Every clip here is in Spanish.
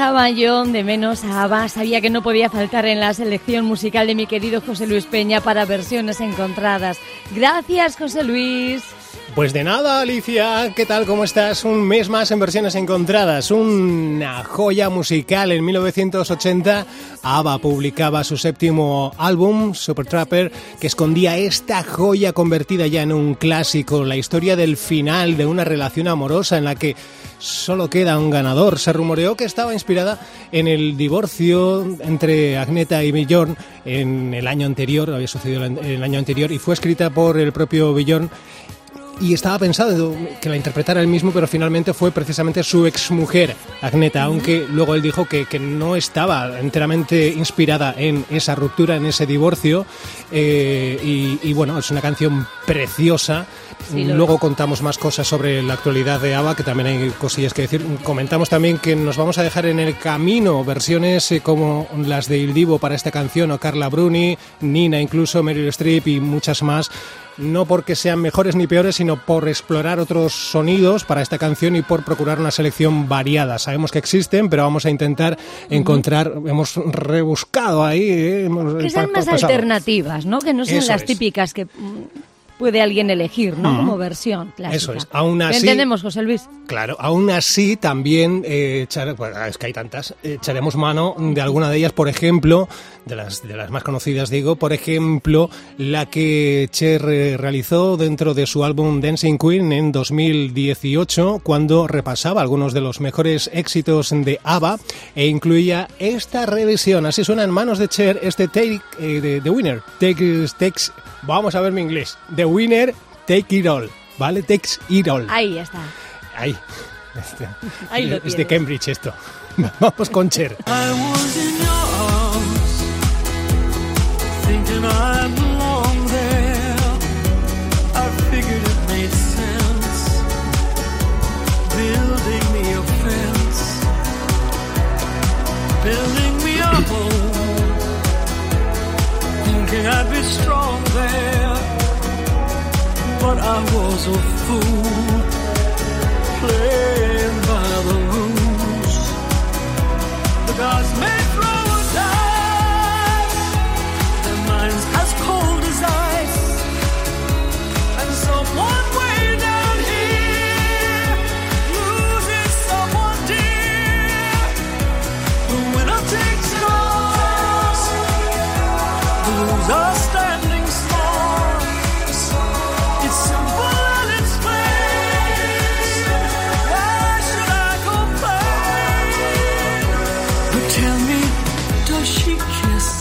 echaba yo de menos a ABBA? Sabía que no podía faltar en la selección musical de mi querido José Luis Peña para versiones encontradas. Gracias, José Luis. Pues de nada, Alicia. ¿Qué tal? ¿Cómo estás? Un mes más en versiones encontradas. Una joya musical. En 1980, ABBA publicaba su séptimo álbum, Super Trapper, que escondía esta joya convertida ya en un clásico. La historia del final de una relación amorosa en la que solo queda un ganador. Se rumoreó que estaba inspirada en el divorcio entre Agneta y Bjorn en el año anterior, había sucedido el año anterior, y fue escrita por el propio Bjorn y estaba pensado que la interpretara él mismo, pero finalmente fue precisamente su exmujer, Agneta, aunque luego él dijo que, que no estaba enteramente inspirada en esa ruptura, en ese divorcio. eh, y, y bueno, es una canción preciosa. Sí, luego contamos más cosas sobre la actualidad de ABBA, que también hay cosillas que decir. Comentamos también que nos vamos a dejar en el camino versiones eh, como las de Il Divo para esta canción, o Carla Bruni, Nina, incluso Meryl Streep y muchas más no porque sean mejores ni peores, sino por explorar otros sonidos para esta canción y por procurar una selección variada. Sabemos que existen, pero vamos a intentar encontrar, hemos rebuscado ahí. eh, hemos- Que sean más pasado. alternativas, ¿no? Que no sean Eso las es. típicas que mm, puede alguien elegir, ¿no? Como versión clásica. Eso es. Aún ¿Lo así- entendemos, José Luis? Claro, aún así también eh, echar- es que hay tantas, eh, echaremos mano de alguna de ellas, por ejemplo, de las, de las más conocidas, digo, por ejemplo, la que Cher eh, realizó dentro de su álbum Dancing Queen en 2018, cuando repasaba algunos de los mejores éxitos de ABBA e incluía esta revisión. Así suena en manos de Cher este Take eh, de The Winner. Take, takes, vamos a ver mi inglés. The Winner, Take It All. ¿Vale? Takes It All. Ahí está. Ahí. Este, Ahí lo es de tienes. Cambridge esto. Vamos con Cher. I belong there. I figured it made sense, building me a fence, building me thinking I'd be strong there. But I was a fool,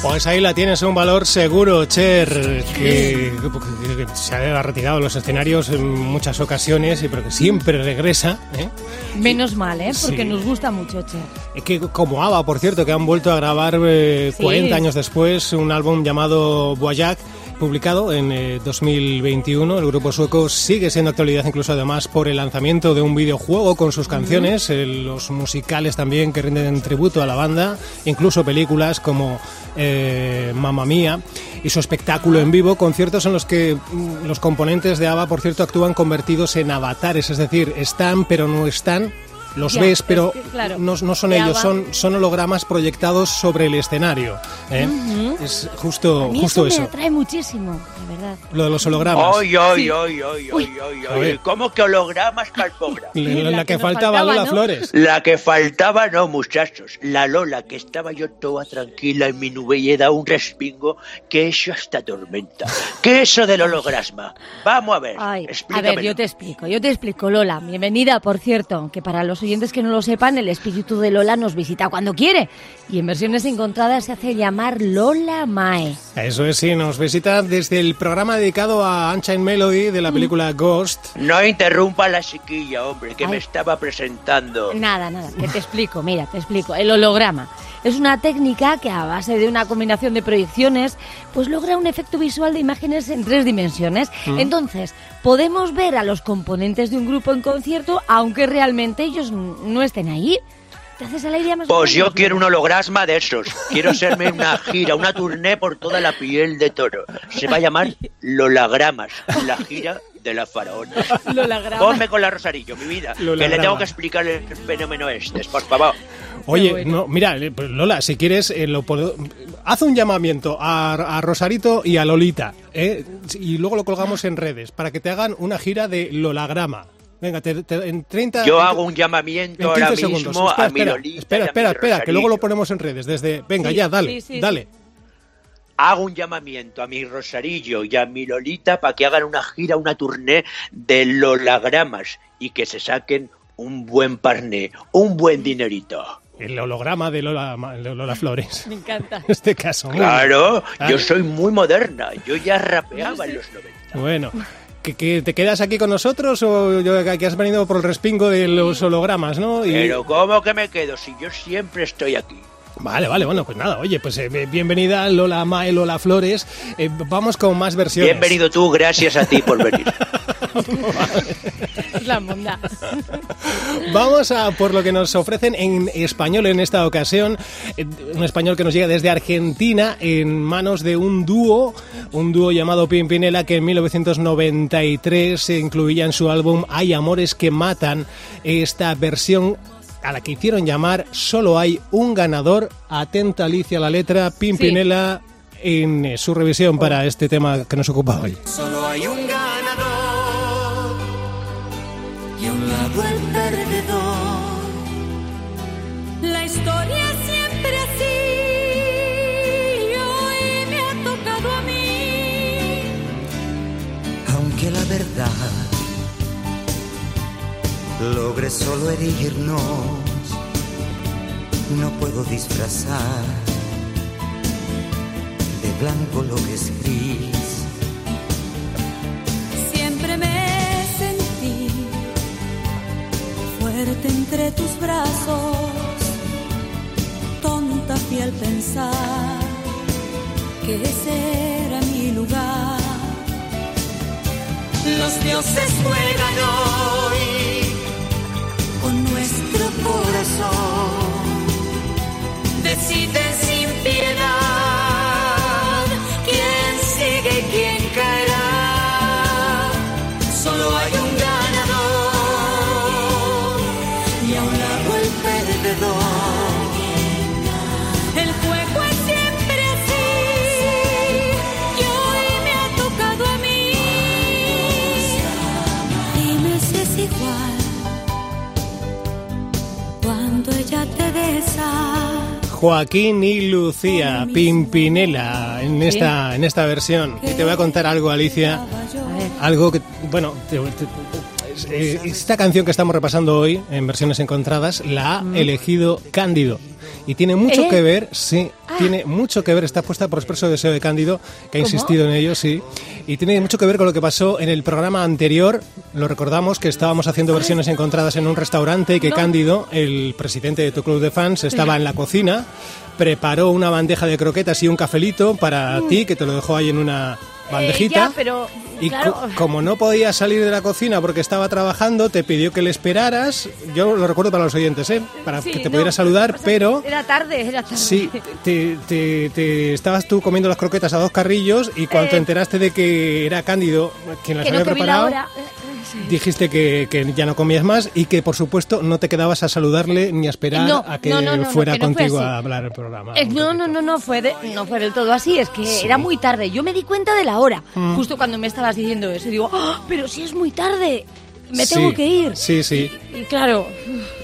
Pues ahí la tienes, un valor seguro, Cher, que, que- que se ha retirado de los escenarios en muchas ocasiones, y pero que siempre regresa. ¿eh? Menos mal, ¿eh? Porque Sí. nos gusta mucho, Che. Es que como ABBA, por cierto, que han vuelto a grabar eh, Sí. 40 años después un álbum llamado Voyage, publicado en eh, 2021. El grupo sueco sigue siendo actualidad incluso además por el lanzamiento de un videojuego con sus canciones, eh, los musicales también que rinden tributo a la banda, incluso películas como eh, Mamma Mía y su espectáculo en vivo, conciertos en los que mm, los componentes de ABBA, por cierto, actúan convertidos en avatares, es decir, están pero no están. Los Ya, ves, pero es que, claro, no, no son ellos, son, son hologramas proyectados sobre el escenario. ¿eh? Es justo, A mí justo eso eso, me atrae muchísimo, de verdad. lo de los hologramas. Ay, ay, ay, ay, ay, ay, A ver. ay. ¿Cómo que hologramas calpógrafos? La, la la que, que faltaba, faltaba, Lola ¿no? Flores. La que faltaba, no, muchachos. La Lola, que estaba yo toda tranquila en mi nube y he dado un respingo, que eso hasta tormenta. ¿Qué es eso del holograma? Vamos a ver, Ay, a ver, yo te explico, yo te explico, Lola. Bienvenida, por cierto, que para los oyentes que no lo sepan, el espíritu de Lola nos visita cuando quiere. Y en versiones encontradas se hace llamar Lola Mae. Eso es, sí, nos visita desde el programa dedicado a Unchained Melody de la película Ghost. No interrumpa a la chiquilla, hombre, que Ay. me estaba presentando. Nada, nada, que te explico, mira, te explico. El holograma es una técnica que a base de una combinación de proyecciones, pues logra un efecto visual de imágenes en tres dimensiones. Entonces, podemos ver a los componentes de un grupo en concierto, aunque realmente ellos n- no estén ahí. ¿Te haces a la idea más Pues yo quiero un holograma de esos. Quiero hacerme una gira, una tournée por toda la piel de toro. Se va a llamar Lolagramas, la gira de la faraona. Lolagrama. Ponme con la Rosarillo, mi vida. Que le tengo que explicar el fenómeno este, por favor. Oye, bueno. no, mira, eh, pues, Lola, si quieres, eh, lo puedo- haz un llamamiento a, a Rosarito y a Lolita, ¿eh? y luego lo colgamos en redes, para que te hagan una gira de Lolagrama. Venga, te- te- en 30... Yo hago un en llamamiento 15 ahora segundos. mismo espera, a mi espera, Lolita espera, espera, espera, que luego lo Rosarillo. ponemos en redes. Desde, venga, Sí, ya, dale, sí, sí, dale. Hago un llamamiento a mi Rosarillo y a mi Lolita para que hagan una gira, una tournée de Lolagramas y que se saquen un buen parné, un buen dinerito. El holograma de Lola, de Lola Flores. Me encanta. En este caso. Claro, yo soy muy moderna, yo ya rapeaba en los 90. Bueno, ¿que, que te quedas aquí con nosotros o yo, que has venido por el respingo de los hologramas, no? Y- Pero ¿cómo que me quedo si yo siempre estoy aquí? Vale, vale, bueno, pues nada, oye, pues eh, bienvenida Lola Mae, Lola Flores. Eh, vamos con más versiones. Bienvenido tú, gracias a ti por venir. Es la bondad. Vamos a por lo que nos ofrecen en español en esta ocasión. Eh, Un español que nos llega desde Argentina en manos de un dúo, un dúo llamado Pimpinela que en 1993 se incluía en su álbum Hay amores que matan. Esta versión a la que hicieron llamar Solo hay un ganador. Atenta Alicia a la letra, Pimpinela en eh, su revisión para este tema que nos ocupa hoy. Solo hay un ganador y a un lado el perdedor. La historia es siempre así. y Hoy me ha tocado a mí. aunque la verdad logre solo herirnos, no puedo disfrazar de blanco lo que es gris. Siempre me sentí fuerte entre tus brazos. Tonta fui al pensar que ese era mi lugar. Los dioses juegan corazón. Deciden sin piedad Joaquín y Lucía Pimpinela en esta, en esta versión. Y te voy a contar algo, Alicia. Algo que, bueno, te- te- eh, esta canción que estamos repasando hoy en versiones encontradas la ha elegido Cándido. Y tiene mucho ¿Eh? que ver, sí, Ah. tiene mucho que ver, está puesta por expreso deseo de Cándido, que ha insistido en ello, sí, y tiene mucho que ver con lo que pasó en el programa anterior, lo recordamos que estábamos haciendo versiones encontradas en un restaurante y que No. Cándido, el presidente de tu club de fans, estaba en la cocina, preparó una bandeja de croquetas y un cafelito para ti, que te lo dejó ahí en una bandejita. Mm. Eh, ya, pero Y claro, co- como no podía salir de la cocina porque estaba trabajando, te pidió que le esperaras. Yo lo recuerdo para los oyentes, ¿eh? Para sí, que te no, pudiera saludar, pero Era tarde, era tarde. sí, te, te- te- estabas tú comiendo las croquetas a dos carrillos y cuando te Eh, enteraste de que era Cándido quien las que no había que vi la preparado, hora. Sí. dijiste que, que ya no comías más y que por supuesto no te quedabas a saludarle ni a esperar No, a que no, no, fuera que no fue contigo a hablar el programa. Eh, no, no, no, no fue, de- no fue del todo así, es que era muy tarde. Yo me di cuenta de la hora, Mm. justo cuando me estabas diciendo eso. Y digo, "Ah, pero si es muy tarde, me Sí, tengo que ir. Sí, sí. Y claro,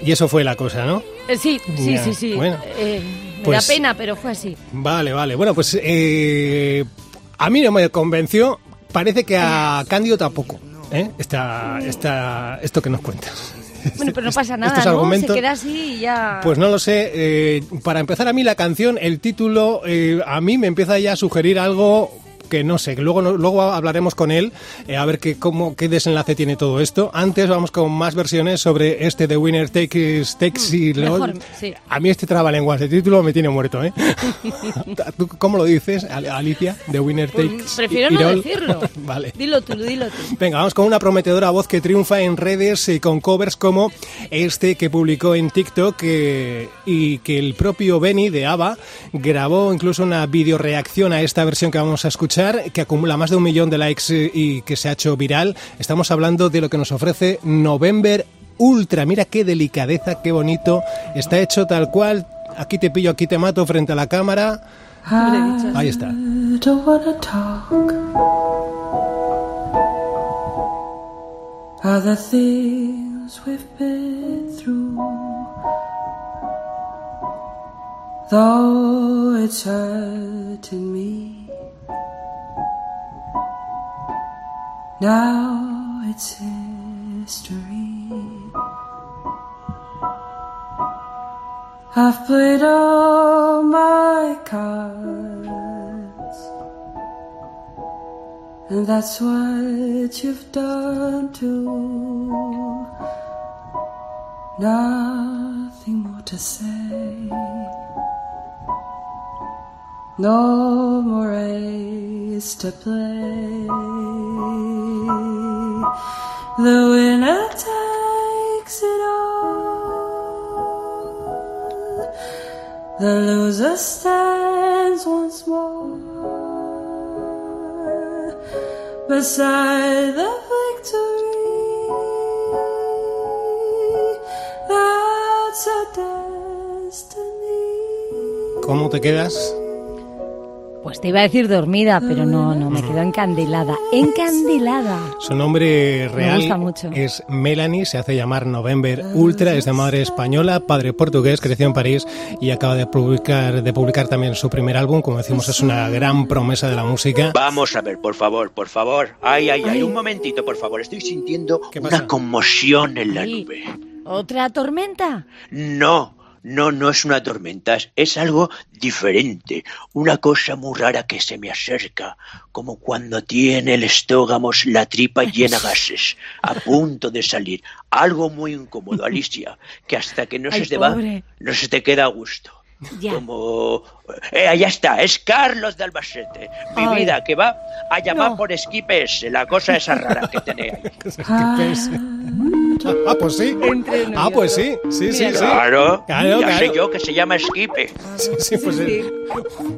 Y eso fue la cosa, ¿no? eh, sí, sí, Ya, sí, sí. bueno. Eh, me Pues- da pena, pero fue así. Vale, vale. Bueno, pues eh, a mí no me convenció. Parece que a Cándido tampoco. ¿Eh? Esta, esta, esto que nos cuentas. Bueno, pero no pasa Estos nada, ¿no? argumentos- Se queda así y ya... Pues no lo sé. eh, para empezar, a mí la canción, el título, eh, a mí me empieza ya a sugerir algo que no sé, luego, luego hablaremos con él eh, a ver qué, cómo, qué desenlace tiene todo esto. Antes vamos con más versiones sobre este The Winner Takes, It All. mejor, sí. A mí este trabalenguas, el título me tiene muerto, ¿eh? ¿Tú cómo lo dices, Al- Alicia? The Winner Pues Takes prefiero It no All. decirlo. vale. Dilo tú, dilo tú. Venga, vamos con una prometedora voz que triunfa en redes y con covers como este que publicó en TikTok eh, y que el propio Benny de ABBA grabó incluso una videoreacción a esta versión que vamos a escuchar que acumula más de un millón de likes y que se ha hecho viral. Estamos hablando de lo que nos ofrece November Ultra. Mira qué delicadeza, qué bonito. Está hecho tal cual. Aquí te pillo, aquí te mato frente a la cámara. Ahí está. Though it's hurting me, now it's history. I've played all my cards, and that's what you've done too. Nothing more to say, no more ace to play. The winner takes it all. The loser stands once more beside the victory. That's a destiny. ¿Cómo te quedas? Pues te iba a decir dormida, pero no, no, me quedo encandilada. Encandilada. Su nombre real gusta mucho. es Melanie, se hace llamar November Ultra, es de madre española, padre portugués, creció en París y acaba de publicar, de publicar también su primer álbum. Como decimos, es una gran promesa de la música. Vamos a ver, por favor, por favor. Ay, ay, ay, un momentito, por favor. Estoy sintiendo una conmoción en la Ay, nube. ¿Otra tormenta? No, no, no es una tormenta, es- algo diferente, una cosa muy rara que se me acerca, como cuando tiene el estómago la tripa llena gases, a punto de salir. Algo muy incómodo, Alicia, que hasta que no Ay, se te va, pobre. no se te queda a gusto. Ya. Como... Eh, allá está, es Carlos de Albacete, mi Ay. vida, que va a llamar No. por Skip S, la cosa esa rara que tenéis. Ah, pues sí. Ah, pues sí. Sí, sí, sí. Claro, Claro, ya sé yo que se llama Skipe. Sí, sí, pues sí.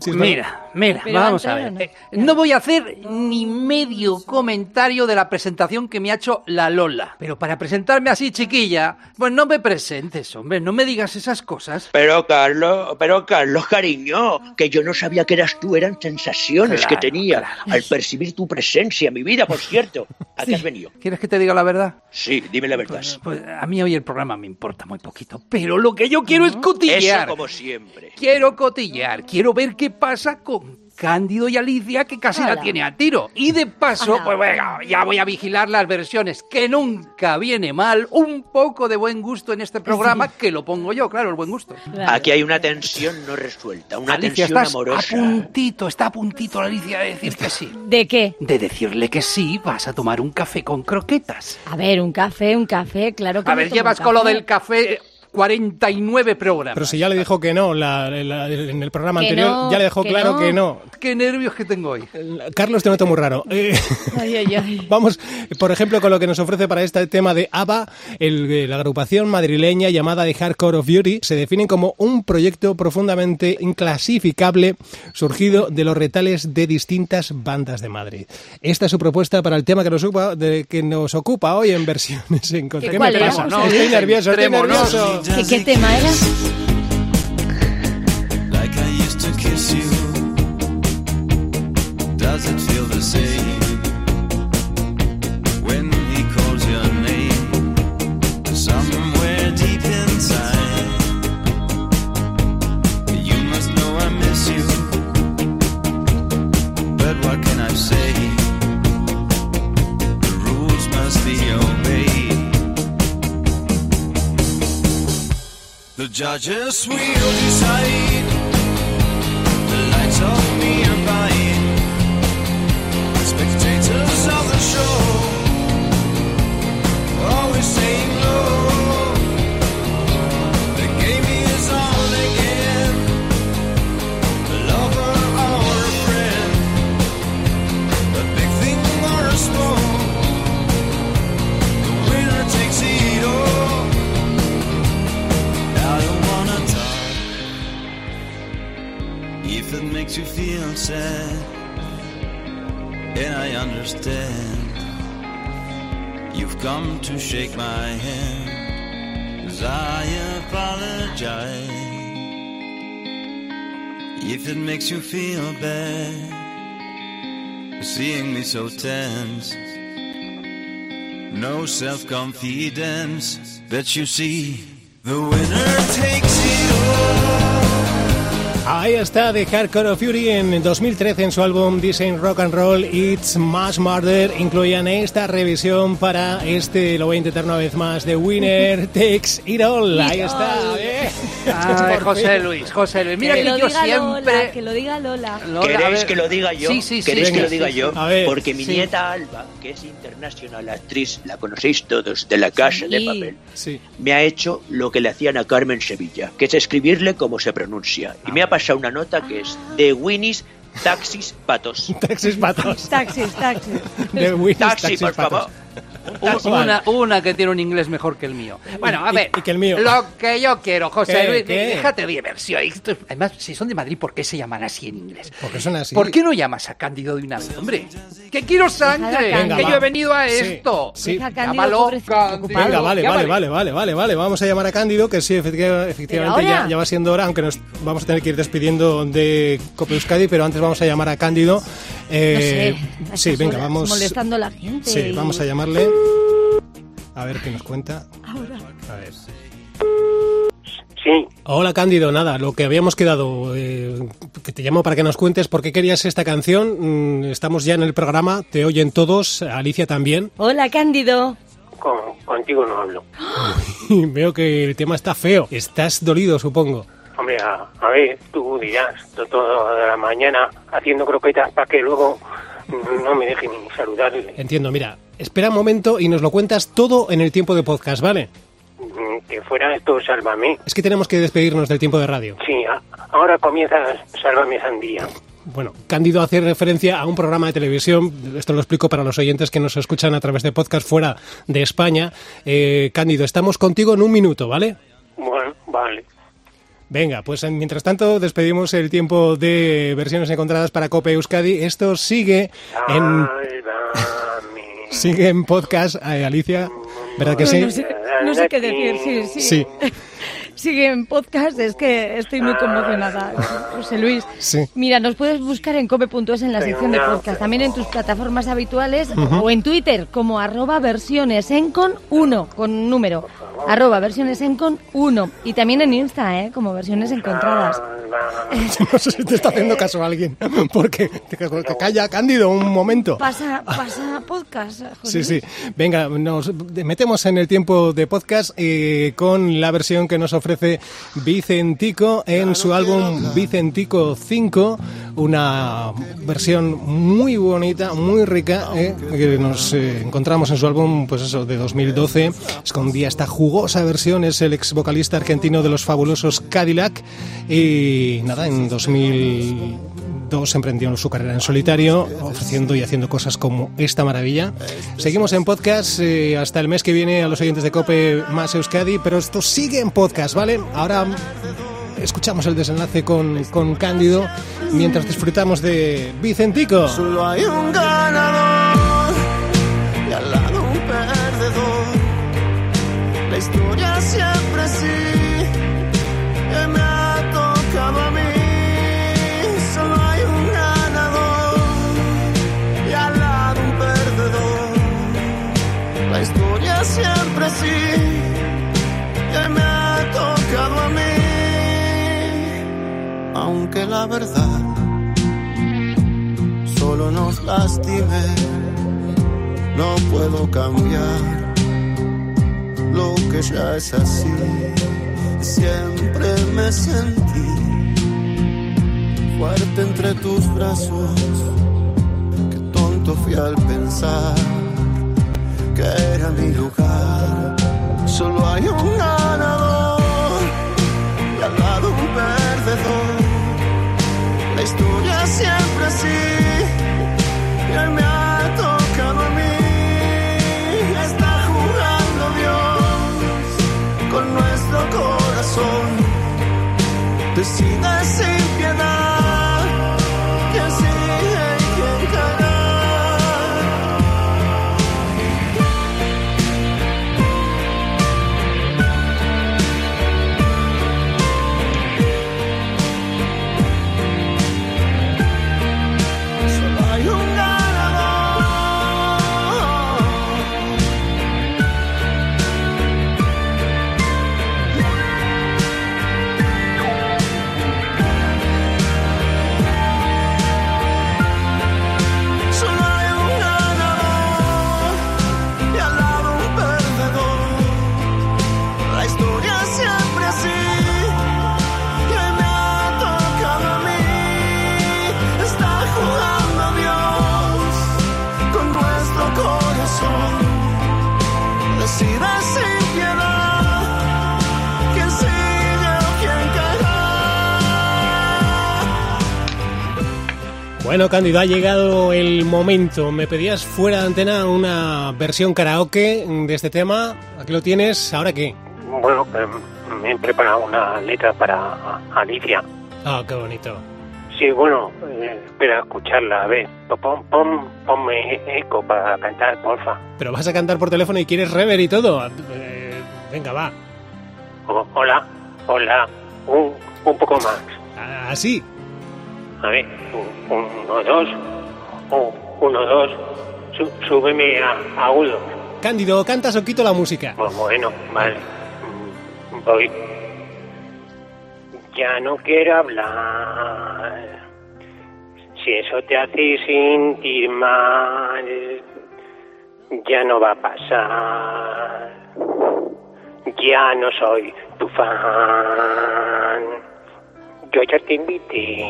Sí, es Mira, mira, Pero vamos a ver. Eh, No voy a hacer ni medio comentario de la presentación que me ha hecho la Lola. Pero para presentarme así, chiquilla, pues no me presentes, hombre, no me digas esas cosas. Pero Carlos, pero Carlos, cariño, que yo no sabía que eras tú, eran sensaciones Claro, que tenía claro. al percibir tu presencia, mi vida, por cierto. ¿A qué has venido? ¿Quieres que te diga la verdad? Sí, dime la verdad. Pues a mí hoy el programa me importa muy poquito. Pero lo que yo quiero es cotillear. Eso como siempre. Quiero cotillear, quiero ver qué pasa con Cándido y Alicia, que casi la tiene a tiro. Y de paso, pues venga, ya voy a vigilar las versiones, que nunca viene mal. Un poco de buen gusto en este programa, que lo pongo yo, claro, el buen gusto. Claro. Aquí hay una tensión no resuelta, una Alicia, tensión estás amorosa. a puntito, está a puntito la Alicia de decir que sí. ¿De qué? De decirle que sí, vas a tomar un café con croquetas. A ver, un café, un café, claro que A ver, llevas con lo del café 49 programas. Pero si ya le dijo que no la- la- en el programa Que anterior, no, ya le dejó que claro no. que no. Qué nervios que tengo hoy. Carlos, te noto muy raro. Eh, Ay, ay, ay. Vamos, por ejemplo, con lo que nos ofrece para este tema de ABBA, el- eh, la agrupación madrileña llamada The Hardcore of Beauty, se definen como un proyecto profundamente inclasificable surgido de los retales de distintas bandas de Madrid. Esta es su propuesta para el tema que nos ocupa, de- que nos ocupa hoy en versiones en contra. ¿Qué ¿Qué me pasa? No, estoy nervioso, estoy nervioso. ¿Qué, qué tema era? like I used to kiss you. Does it feel the same The judges will decide. If it makes you feel sad, and I understand. You've come to shake my hand, 'cause I apologize. If it makes you feel bad, seeing me so tense, no self confidence that you see. The winner takes it all. Ahí está The Hardcore of Fury en 2013 en su álbum Design Rock and Roll It's Mass Murder incluían esta revisión para este, lo voy a intentar una vez más, The Winner Takes It All. Ahí está. bien. Ay, Por José. Luis, José Luis. Mira que que lo yo diga siempre... Lola, que lo diga Lola. Lola, ¿Queréis que lo diga yo? Sí, sí, sí. ¿Queréis sí, que lo sí, diga sí. yo? A ver, Porque mi sí. nieta Alba, que es internacional actriz, la conocéis todos, de la Casa de Sí. Papel, Sí. me ha hecho lo que le hacían a Carmen Sevilla, que es escribirle como se pronuncia. Y me ha pasado una nota que es de Winnie's Taxis Patos. Taxis patos. Taxis, taxis. The Winner's Taxi, Taxis por patos. favor. Un- Una, una que tiene un inglés mejor que el mío. Bueno, a Y- ver. y que el mío. Lo que yo quiero, José ¿Qué? Luis. ¿Qué? Déjate de diversión. Además, si son de Madrid, ¿por qué se llaman así en inglés? Porque son así. ¿Por qué no llamas a Cándido de una vez, hombre? ¡Que quiero sangre! Venga, ¡Que va. yo he venido a Sí, esto! sí. Cándido, Llámalo, Cándido. Venga, vale, vale, vale, vale, vale, vale. Vamos a llamar a Cándido, que sí, efectiva- efectivamente ya, ya va siendo hora, aunque nos vamos a tener que ir despidiendo de Cope Euskadi, pero antes vamos a llamar a Cándido. Eh, no sé, a sí, venga, horas, vamos. Molestando a la gente. Sí, y- vamos a llamarle. A ver qué nos cuenta. Ahora. A ver. Sí, Hola Cándido, nada, lo que habíamos quedado, eh, que te llamo para que nos cuentes por qué querías esta canción. Mm, estamos ya en el programa, te oyen todos, Alicia también. Hola, Cándido. con- contigo no hablo. Veo que el tema está feo. Estás dolido, supongo. Hombre, a, a ver, tú dirás, to- toda la mañana haciendo croquetas para que luego no me deje ni saludarle. Entiendo, mira, espera un momento y nos lo cuentas todo en el tiempo de podcast, ¿vale? Mm, Que fuera esto, sálvame. Es que tenemos que despedirnos del tiempo de radio. Sí, a- ahora comienza Sálvame Sandía. Bueno, Cándido hace referencia a un programa de televisión, esto lo explico para los oyentes que nos escuchan a través de podcast fuera de España. Eh, Cándido, estamos contigo en un minuto, ¿vale? Bueno, vale. Venga, pues en- mientras tanto despedimos el tiempo de versiones encontradas para Cope Euskadi. Esto sigue en, sigue en podcast, eh, Alicia, ¿verdad que sí? No sé, no sé qué decir, sí, sí. Sí. sigue en podcast, es que estoy muy conmocionada, José Luis. Sí. Mira, nos puedes buscar en cope.es en la sección de podcast, también en tus plataformas habituales o en Twitter como arroba versiones encon 1 con número, arroba versiones encon 1 y también en Insta, ¿eh? como versiones encontradas. No sé si te está haciendo caso alguien, porque que calla Cándido un momento. Pasa, pasa podcast, Sí, José sí. Luis. Venga, nos metemos en el tiempo de podcast eh, con la versión que nos ofrece Vicentico en su álbum Vicentico 5, una versión muy bonita, muy rica, eh, que nos eh, encontramos en su álbum, pues eso, de 2012. Escondía esta jugosa versión, es el ex vocalista argentino de los fabulosos Cadillac y nada, en 2002 emprendió su carrera en solitario, ofreciendo y haciendo cosas como esta maravilla. Seguimos en podcast eh, hasta el mes que viene a los oyentes de Cope más Euskadi, pero esto sigue en podcast, ¿vale? Ahora escuchamos el desenlace con, con Cándido mientras disfrutamos de Vicentico. Solo hay un ganador y al lado un perdedor. La historia siempre siempre sí que me ha tocado a mí. Aunque la verdad solo nos lastime. No puedo cambiar lo que ya es así. Siempre me sentí fuerte entre tus brazos. Qué tonto fui al pensar que era mi lugar. Solo hay un ganador y al lado un perdedor. La historia siempre así. Y hoy me ha tocado a mí. Está jugando Dios con nuestro corazón. Decide sin Bueno, Cándido, ha llegado el momento. Me pedías fuera de antena una versión karaoke de este tema. Aquí lo tienes. ¿Ahora qué? Bueno, eh, me he preparado una letra para Alicia. Ah, qué bonito. Sí, bueno, eh, espera escucharla. A ver, pon, pon, ponme eco para cantar, porfa. Pero vas a cantar por teléfono y quieres rever y todo. Eh, venga, va. Hola, hola, un, un poco más. Así. A ver, un- uno, dos, un- uno, dos, súbeme a agudo. Cándido, cantas o quito la música. Pues bueno, vale. Voy. Ya no quiero hablar. Si eso te hace sentir mal, ya no va a pasar. Ya no soy tu fan. Yo ya te invité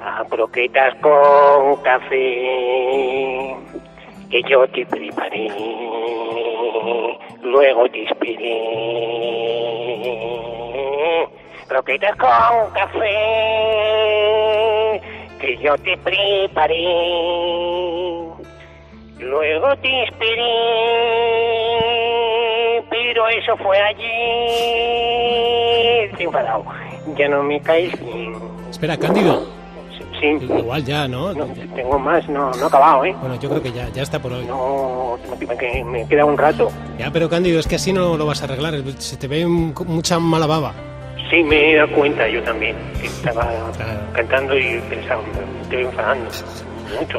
a croquetas con café que yo te preparé, luego te esperé. Croquetas con café que yo te preparé, luego te esperé, pero eso fue ayer. Estoy enfadado, ya no me caes bien. Espera, Cándido. Sí. Igual ya, ¿no? No, tengo más, no, no he acabado, ¿eh? Bueno, yo creo que ya, ya está por hoy. No, me, que me queda un rato. Ya, pero Cándido, es que así no lo vas a arreglar. Se te ve mucha mala baba. Sí, me he dado cuenta yo también. que estaba cantando y pensaba, me estoy enfadando. Mucho.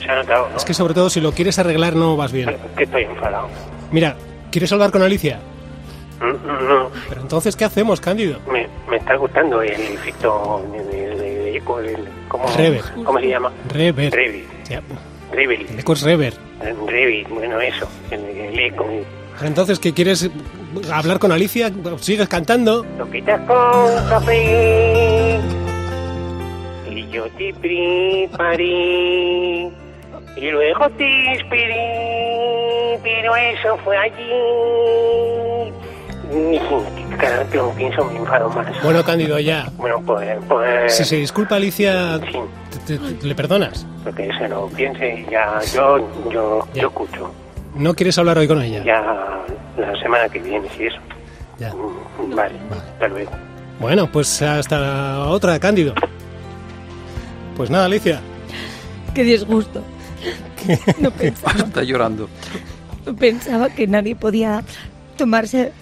Se ha notado, ¿no? Es que sobre todo si lo quieres arreglar no vas bien. Que estoy enfadado. Mira, ¿quieres hablar con Alicia? No, Pero entonces, ¿qué hacemos, Cándido? me, me está gustando el efecto de eco, el- ¿cómo, Rever. ¿Cómo se llama? Rever. Rever. Ya, Rever. el eco es rever. Rever, bueno, eso. El, el eco. Entonces, ¿qué quieres hablar con Alicia? ¿Sigues cantando? Lo quitas con café y yo te preparé y luego te esperé, pero eso fue allí. Cada vez que lo pienso me enfado más. Bueno, Cándido, ya. Bueno, pues, pues Si se disculpa Alicia, te- te- ¿le perdonas? porque se lo piense, ya yo, yo, yo escucho. ¿No quieres hablar hoy con ella? Ya la semana que viene, si eso. Ya. Mm, Vale, hasta luego. Bueno, pues hasta la otra, Cándido. Pues nada, Alicia. Qué disgusto. No pensaba, Está llorando. no pensaba que nadie podía tomarse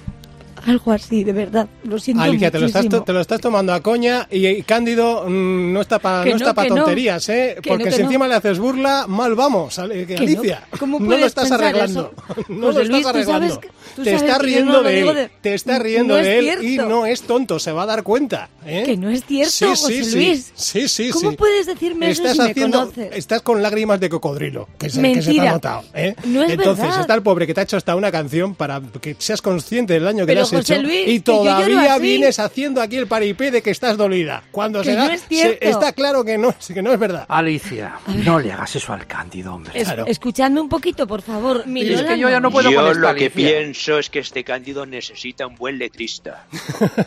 algo así, de verdad. Lo siento Alicia, te lo, estás, muchísimo. te lo estás tomando a coña y, y Cándido mm, no está para no no, está pa que no. tonterías, ¿eh? Que Porque no, si encima le haces burla, mal vamos. Alicia. ¿Cómo no lo puedes estás arreglando. eso? No José lo estás Luis, arreglando. te está riendo de él. de- Te está riendo de él y no es tonto, se va a dar cuenta. ¿eh? Que no es cierto, sí, sí, José sí. Luis. Sí, sí, ¿Cómo sí. puedes decirme eso estás si me haciendo, conoces? Estás con lágrimas de cocodrilo, que se, que se te ha notado. ¿eh? No es Entonces, está el pobre que te ha hecho hasta una canción para que seas consciente del daño que le has José hecho Luis, y todavía vienes haciendo aquí el paripé de que estás dolida. Cuando Que se da, no es cierto. se- está claro que no, que no es verdad. Alicia, no le hagas eso al Cándido, hombre. Es- Escuchadme un poquito, por favor. Mi Es que yo ya no puedo Yo con lo que Alicia. pienso es que este Cándido necesita un buen letrista.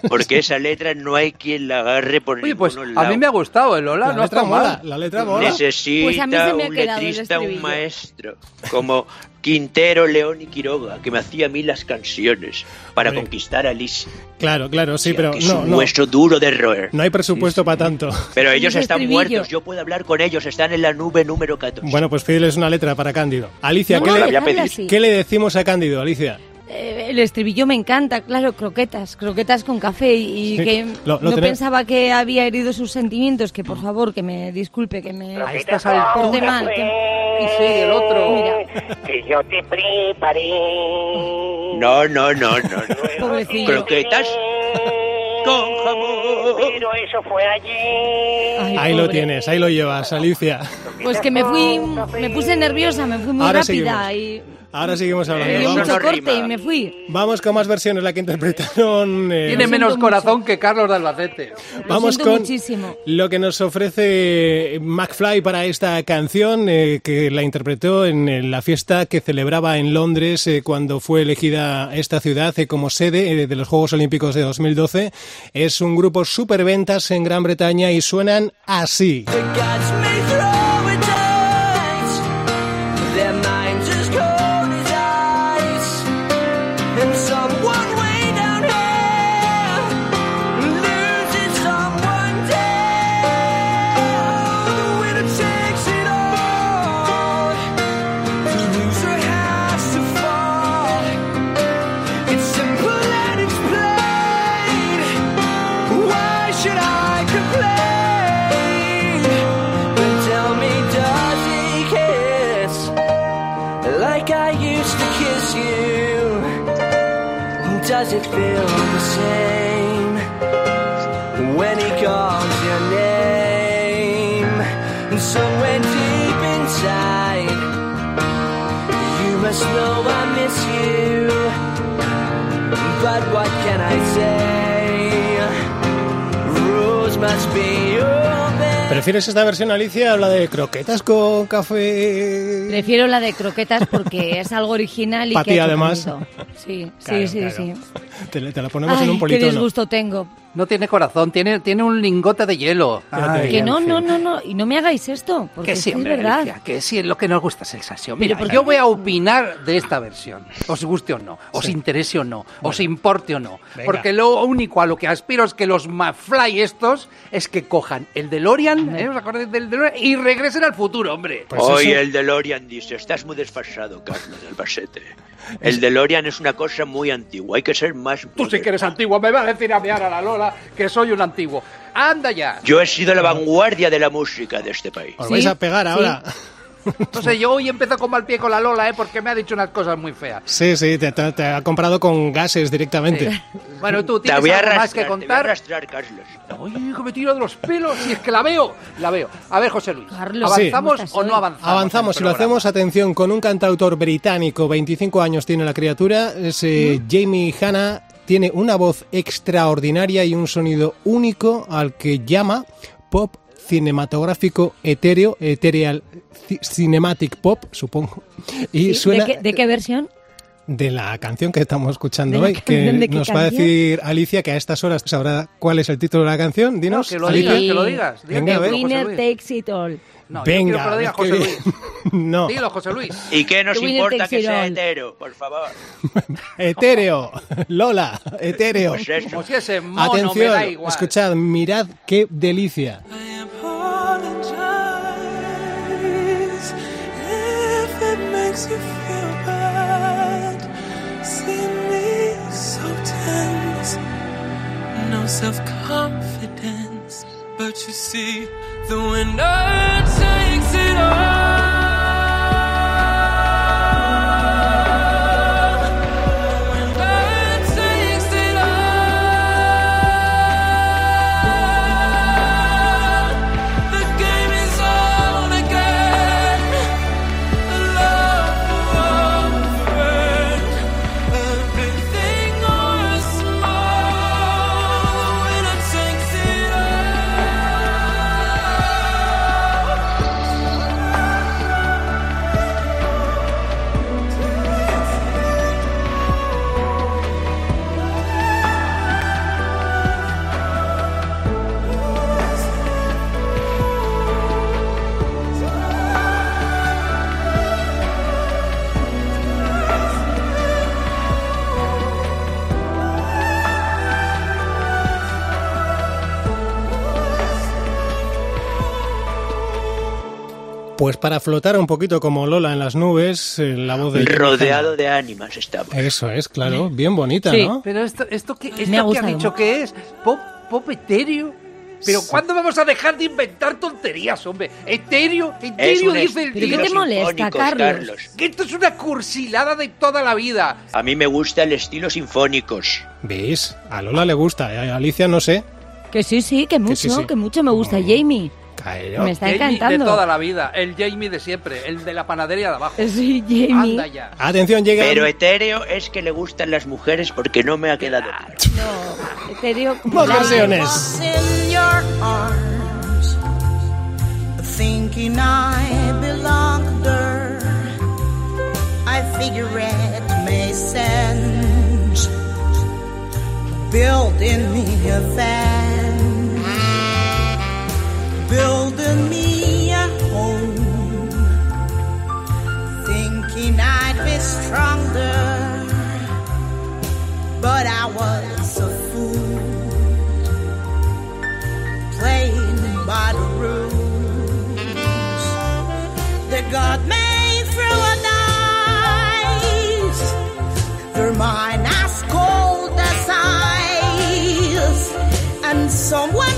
Porque esa letra no hay quien la agarre por Oye, pues a mí me ha gustado el Lola, La no letra está mola, mal. la letra mola. Necesita Pues a mí se me ha un letrista, un maestro, como Quintero, León y Quiroga, que me hacía a mí las canciones para conquistar a Alicia. Claro, claro, sí, pero que es no, un no, hueso duro de roer. no hay presupuesto para tanto. Pero ellos están muertos, yo puedo hablar con ellos, están en la nube número 14. Bueno, pues pídeles una letra para Cándido. Alicia, No, ¿qué, no, le, qué le decimos a Cándido, Alicia? Eh, el estribillo me encanta, claro, croquetas, croquetas con café y Sí, que lo- lo no tené- pensaba que había herido sus sentimientos, que por favor, que me disculpe, que me A estas alturas. porte mal. que- Y sí, el otro. Mira, Que yo te preparé. No, no, no, no. no. pobrecillo. Croquetas con jamón. Pero eso fue allí. Ay, Ahí lo pobre. tienes, ahí lo llevas, Alicia. Pues que me fui, me puse nerviosa, me fui muy Ahora rápida y Ahora seguimos hablando. Eso Vamos, mucho corte y me fui. vamos con más versiones, la que interpretaron. eh, Tiene Lo menos corazón que Carlos de Albacete. Lo Vamos con muchísimo. lo que nos ofrece McFly para esta canción, eh, que la interpretó en eh, la fiesta que celebraba en Londres eh, cuando fue elegida esta ciudad eh, como sede eh, de los Juegos Olímpicos de 2012. Es un grupo superventas en Gran Bretaña y suenan así. Does it feel the same when he calls your name? Somewhere deep inside, you must know I miss you. But what can I say? Rose must be your best. ¿Prefieres esta versión, Alicia, o la de croquetas con café? Prefiero la de croquetas porque es algo original y que ti, además. bonito. Sí, Claro, sí, sí, claro. sí. Te, te la ponemos Ay, en un qué disgusto tengo. No tiene corazón, tiene, tiene un lingote de hielo. Ay, Que no, fin. no, no, no, y no me hagáis esto, porque Que es sí, que es hombre, verdad. Alicia, que sí, lo que nos gusta es el sasio. Pero Mira, yo voy a opinar de esta versión. Os guste o no, os interese o no, os importe o no. Venga. Porque lo único a lo que aspiro es que los McFly estos es que cojan el DeLorean, ¿eh? ¿Os acordáis del DeLorean? Y regresen al futuro, hombre. Pues Hoy eso- el DeLorean dice, estás muy desfasado, Carlos Albacete. El DeLorean es una cosa muy antigua, hay que ser más... Tú sí que eres antiguo, me va a decir a mear a la Lola que soy un antiguo. Anda ya. Yo he sido la vanguardia de la música de este país. Os vais a pegar ahora. Sé, yo hoy empiezo con mal pie con la Lola, ¿eh? Porque me ha dicho unas cosas muy feas. Sí, sí, te, te- te ha comprado con gases directamente. Bueno, tú Te tienes voy a algo más que arrastrar, te voy a contar. arrastrar, Carlos. Oye, que me tiro de los pelos, si es que la veo, la veo. A ver, José Luis, Carlos, ¿avanzamos ¿cómo estás o no avanzamos? Avanzamos el lo hacemos, atención, con un cantautor británico, 25 años tiene la criatura, es eh, Jamie Hanna, tiene una voz extraordinaria y un sonido único al que llama pop cinematográfico etéreo, ethereal ci- cinematic pop, supongo. Y Sí, suena ¿De, qué, de qué versión? de la canción que estamos escuchando ¿De la hoy, que canción nos va a decir Alicia que a estas horas sabrá cuál es el título de la canción. Dinos, No, que lo Alicia. digas, que lo digas. Diga Venga, que a ver. lo- José Winner takes it all. No, yo quiero Venga, que lo diga qué José bien. Luis. no, Dilo, José Luis. ¿Y qué nos importa que sea hetero? Por favor. etéreo, Lola, etéreo. Pues eso. Como si ese mono me Atención, da igual. escuchad, mirad qué delicia. Me no self confidence. But you see, the winner takes it all. Pues para flotar un poquito como Lola en las nubes, eh, la voz de... Rodeado de ánimas estamos. Eso es, claro, bien bonita, Sí. ¿no? Pero esto, esto, que, esto Me ha que ha gustado dicho que es pop, pop etéreo. Pero ¿cuándo vamos a dejar de inventar tonterías, hombre? Etéreo, Es etéreo dice el ¿Pero qué tío. te molesta, sinfónicos, Carlos? Que esto es una cursilada de toda la vida. A mí me gusta el estilo sinfónicos. ¿Veis? A Lola le gusta, a Alicia no sé. Que sí, sí, que mucho, sí, sí. que mucho me gusta Jamie. Me está Jamie encantando. de toda la vida. El Jamie de siempre. El de la panadería de abajo. Sí, Jamie. Anda ya. Atención, llega... Pero etéreo es que le gustan las mujeres porque no me ha quedado claro. No, etéreo Más versiones. in thinking I belong there. I figure it may sense, building me a van, building me a home, thinking I'd be stronger, but I was a fool playing by the rules that God made through a dice. They're mine as cold as ice, and someone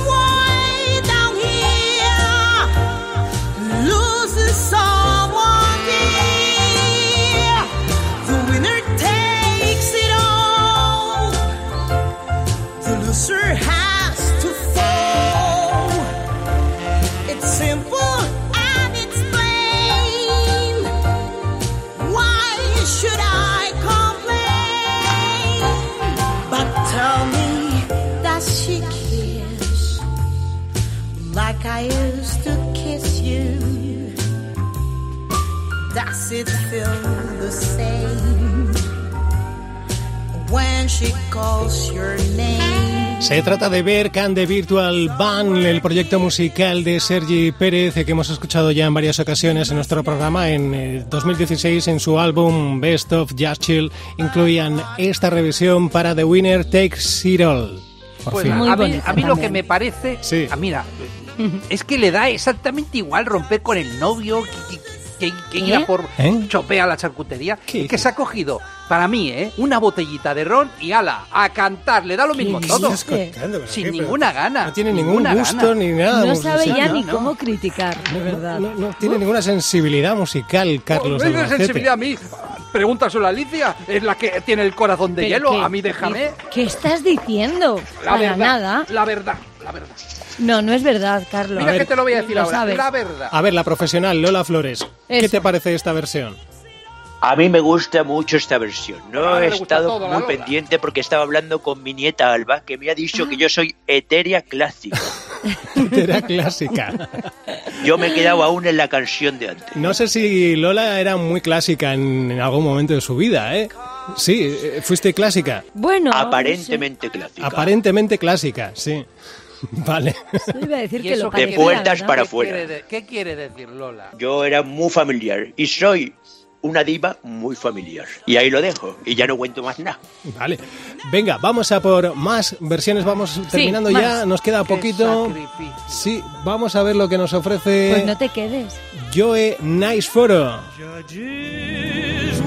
I used to kiss you? Does it feel the same? when she calls your name. Se trata de Berk and the Virtual Band, el proyecto musical de Sergi Pérez eh, que hemos escuchado ya en varias ocasiones en nuestro programa. En eh, 2016, en su álbum Best of Jazz Chill, incluían esta revisión para The Winner Takes It All. Por Pues a mí, a mí lo que me parece, Sí. ah, mira, es que le da exactamente igual romper con el novio que, que- que- que ir a ¿Eh? por ¿Eh? chopea a la charcutería. ¿Qué Es que se ha cogido, para mí, ¿eh? una botellita de ron y ala, a cantar, le da lo mismo ¿Qué todo. Sin qué? Ninguna gana. No tiene ningún gusto gana. ni nada. No sabe ya ni ¿no? cómo criticar, de verdad. No, no tiene ninguna sensibilidad musical, Carlos. ¿Veis la Albacete. sensibilidad a mí? Pregúntaselo a Alicia, es la que tiene el corazón de hielo. qué- a mí déjame. ¿Qué estás diciendo? La Para verdad, nada. la verdad, la verdad. No, no es verdad, Carlos. Mira que te lo voy a decir ahora, sabes. la verdad. A ver, la profesional, Lola Flores. ¿Qué te parece esta versión? A mí me gusta mucho esta versión. No he estado todo, muy pendiente porque estaba hablando con mi nieta Alba, que me ha dicho que yo soy etérea clásica. Era clásica. Yo me he quedado aún en la canción de antes. No sé si Lola era muy clásica en, en algún momento de su vida, ¿eh? Sí, eh, fuiste clásica. Bueno, Aparentemente clásica. Aparentemente clásica, sí. Vale. no sé. Yo iba a decir ¿Y que eso lo qué De puertas ¿no? para ¿Qué afuera. de- ¿Qué quiere decir Lola? Yo era muy familiar y soy una diva muy familiar. Y ahí lo dejo y ya no cuento más nada. Vale. Venga, vamos a por más versiones. Vamos terminando ya. más. Nos queda Qué poquito. sacrificio. Sí, vamos a ver lo que nos ofrece Pues no te quedes. Joe Nice Photo. Judges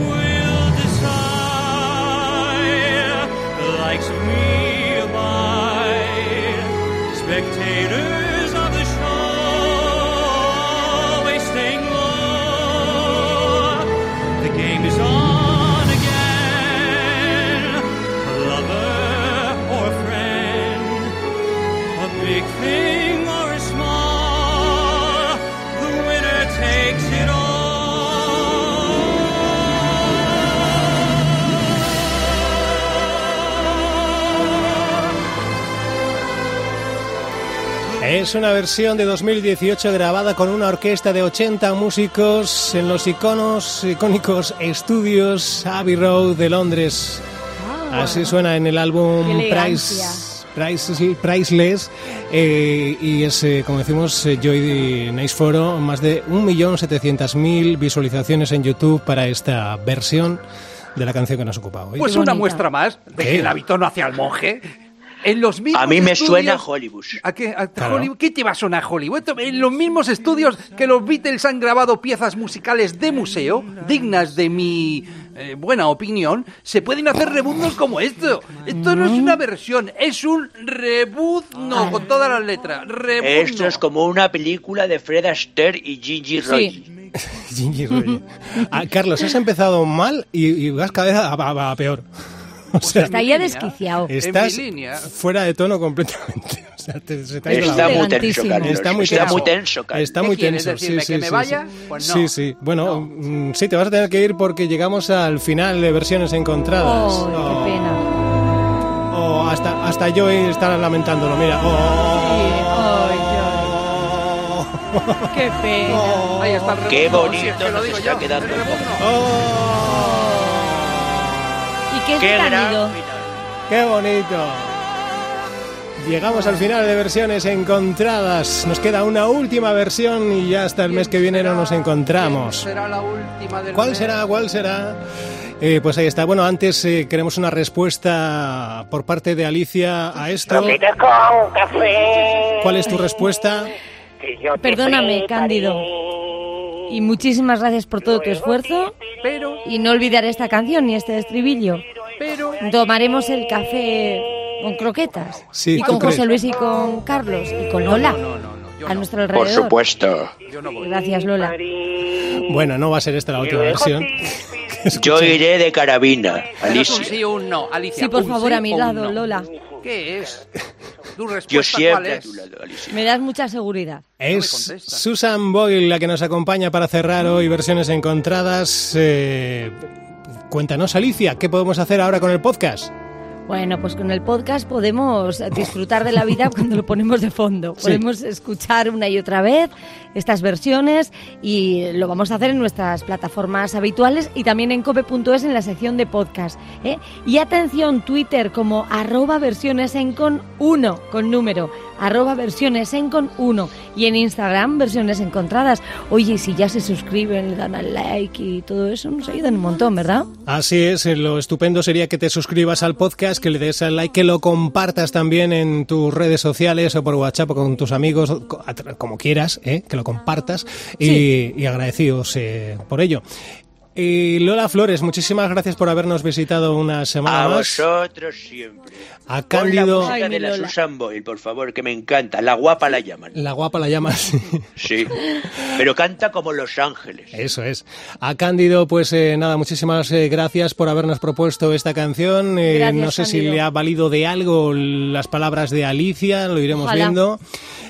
Es una versión de 2018 grabada con una orquesta de 80 músicos en los iconos, icónicos estudios Abbey Road de Londres. Así suena en el álbum. Price, Price- Priceless eh, y es, eh, como decimos, eh, Joy Nice Foro, más de 1.700.000 visualizaciones en YouTube para esta versión de la canción que nos ocupa hoy. Pues una muestra más de ¿Qué? que el hábito no hacia el monje. En los mismos A mí me estudios- suena Hollywood. ¿A qué, a Claro. Hollywood? ¿Qué te va a sonar Hollywood? En los mismos estudios que los Beatles han grabado piezas musicales de museo, dignas de mi eh, buena opinión, se pueden hacer rebuznos como esto. Esto no es una versión, es un rebuzno con todas las letras. Rebuzno. Esto es como una película de Fred Astaire y Gigi Roy. Gingy Roger. Ah, Carlos, has empezado mal y, y vas cada vez a, a- a peor. O sea, Está ya desquiciado. estás mi línea. fuera de tono completamente. O sea, te- se Está muy tenso. Está muy Está tenso. muy tenso, Carlos. Está ¿Qué muy tenso. sí, que sí, me vaya? sí. Pues no. Sí, sí. Bueno, No. mm, sí, te vas a tener que ir porque llegamos al final de versiones encontradas. Oh, Oh, qué pena. oh, hasta, hasta yo estará lamentándolo. Mira. Oh, Qué pena. Ahí está el Qué bonito si es que lo nos está yo, quedando el. ¿Y qué ¡Qué gran! ¡Qué bonito! Llegamos al final de versiones encontradas. Nos queda una última versión y ya hasta el mes que viene no nos encontramos. ¿Quién será la última del ¿Cuál mes? será? ¿Cuál será? Eh, pues ahí está. Bueno, antes eh, queremos una respuesta por parte de Alicia a esto. Con café. ¿Cuál es tu respuesta? Perdóname. Cándido. Y muchísimas gracias por todo tu esfuerzo. Pero, Y no olvidaré esta canción ni este estribillo. pero... Tomaremos el café con croquetas. Sí, y ¿tú con crees? José Luis y con Carlos. Y con Lola. No, no, no, yo a no. nuestro alrededor. Por supuesto. Gracias, Lola. Bueno, no va a ser esta la última versión. Yo iré de carabina, Alicia. sí un no, Alicia. Sí, por favor, a mi lado. Lola. ¿Qué es? ¿Tu respuesta Yo cuál siempre a es? tu lado, Alicia. Me das mucha seguridad. Es. Susan Boyle la que nos acompaña para cerrar hoy versiones encontradas. Eh, cuéntanos, Alicia, ¿qué podemos hacer ahora con el podcast? Bueno, pues con el podcast podemos disfrutar de la vida cuando lo ponemos de fondo. Sí. Podemos escuchar una y otra vez estas versiones y lo vamos a hacer en nuestras plataformas habituales y también en cope.es en la sección de podcast. ¿eh? Y atención, Twitter como arroba versiones en con 1 con número, arroba versiones en con 1 y en Instagram versiones encontradas. Oye, si ya se suscriben, le dan al like y todo eso, nos ayudan un montón, ¿verdad? Así es, eh, lo estupendo sería que te suscribas al podcast, que le des al like, que lo compartas también en tus redes sociales o por WhatsApp o con tus amigos, como quieras, ¿eh? que lo compartas y, y agradecidos eh, por ello. Y Lola Flores, muchísimas gracias por habernos visitado una semana A más. vosotros siempre. A Cándido, la música Ay, de la. Susan Boyle, por favor, que me encanta. La guapa la llaman. la guapa la llamas. Sí. Pero canta como Los Ángeles. Eso es. A Cándido, pues eh, nada, muchísimas eh, gracias por habernos propuesto esta canción. Eh, Gracias, no sé si Cándido. le ha valido de algo las palabras de Alicia, lo iremos Ojalá. viendo.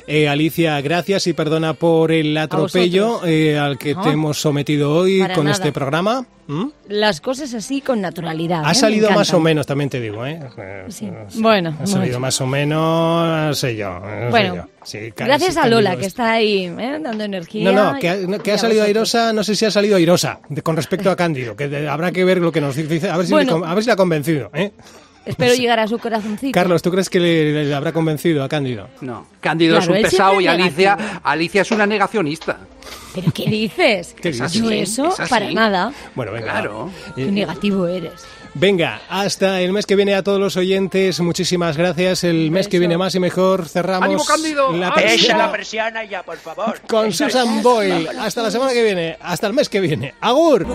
Eh, Alicia, gracias y perdona por el atropello eh, al que No. te hemos sometido hoy Para con nada. este programa. ¿Mm? Las cosas así con naturalidad. ¿eh? Ha Me salido más o menos, también te digo. ¿eh? Eh, Sí. eh, Bueno, Ha salido bueno. más o menos, no sé yo. no sé Bueno, yo. Sí, gracias sí, a Lola, que está- ahí ¿eh? dando energía. No, no, que ha, no, que ha salido airosa, no sé si ha salido airosa de- con respecto a Cándido, que de- habrá que ver lo que nos dice, a ver si, Bueno. le, con- a ver si le ha convencido. ¿eh? Espero llegar a su corazoncito. Carlos, ¿tú crees que le, le habrá convencido a Cándido? No, Cándido Claro, es un pesado y Alicia. Alicia es una negacionista. ¿Pero qué dices? ¿Qué dices? eso, es así. para nada. Bueno, venga. Claro. Qué Eh, negativo eres. venga, hasta el mes que viene a todos los oyentes, muchísimas gracias. El mes que viene más y mejor cerramos ¡Ánimo, Cándido! la persiana la persiana ya, por favor. con Susan Boyle. Hasta la semana que viene, hasta el mes que viene. ¡Agur!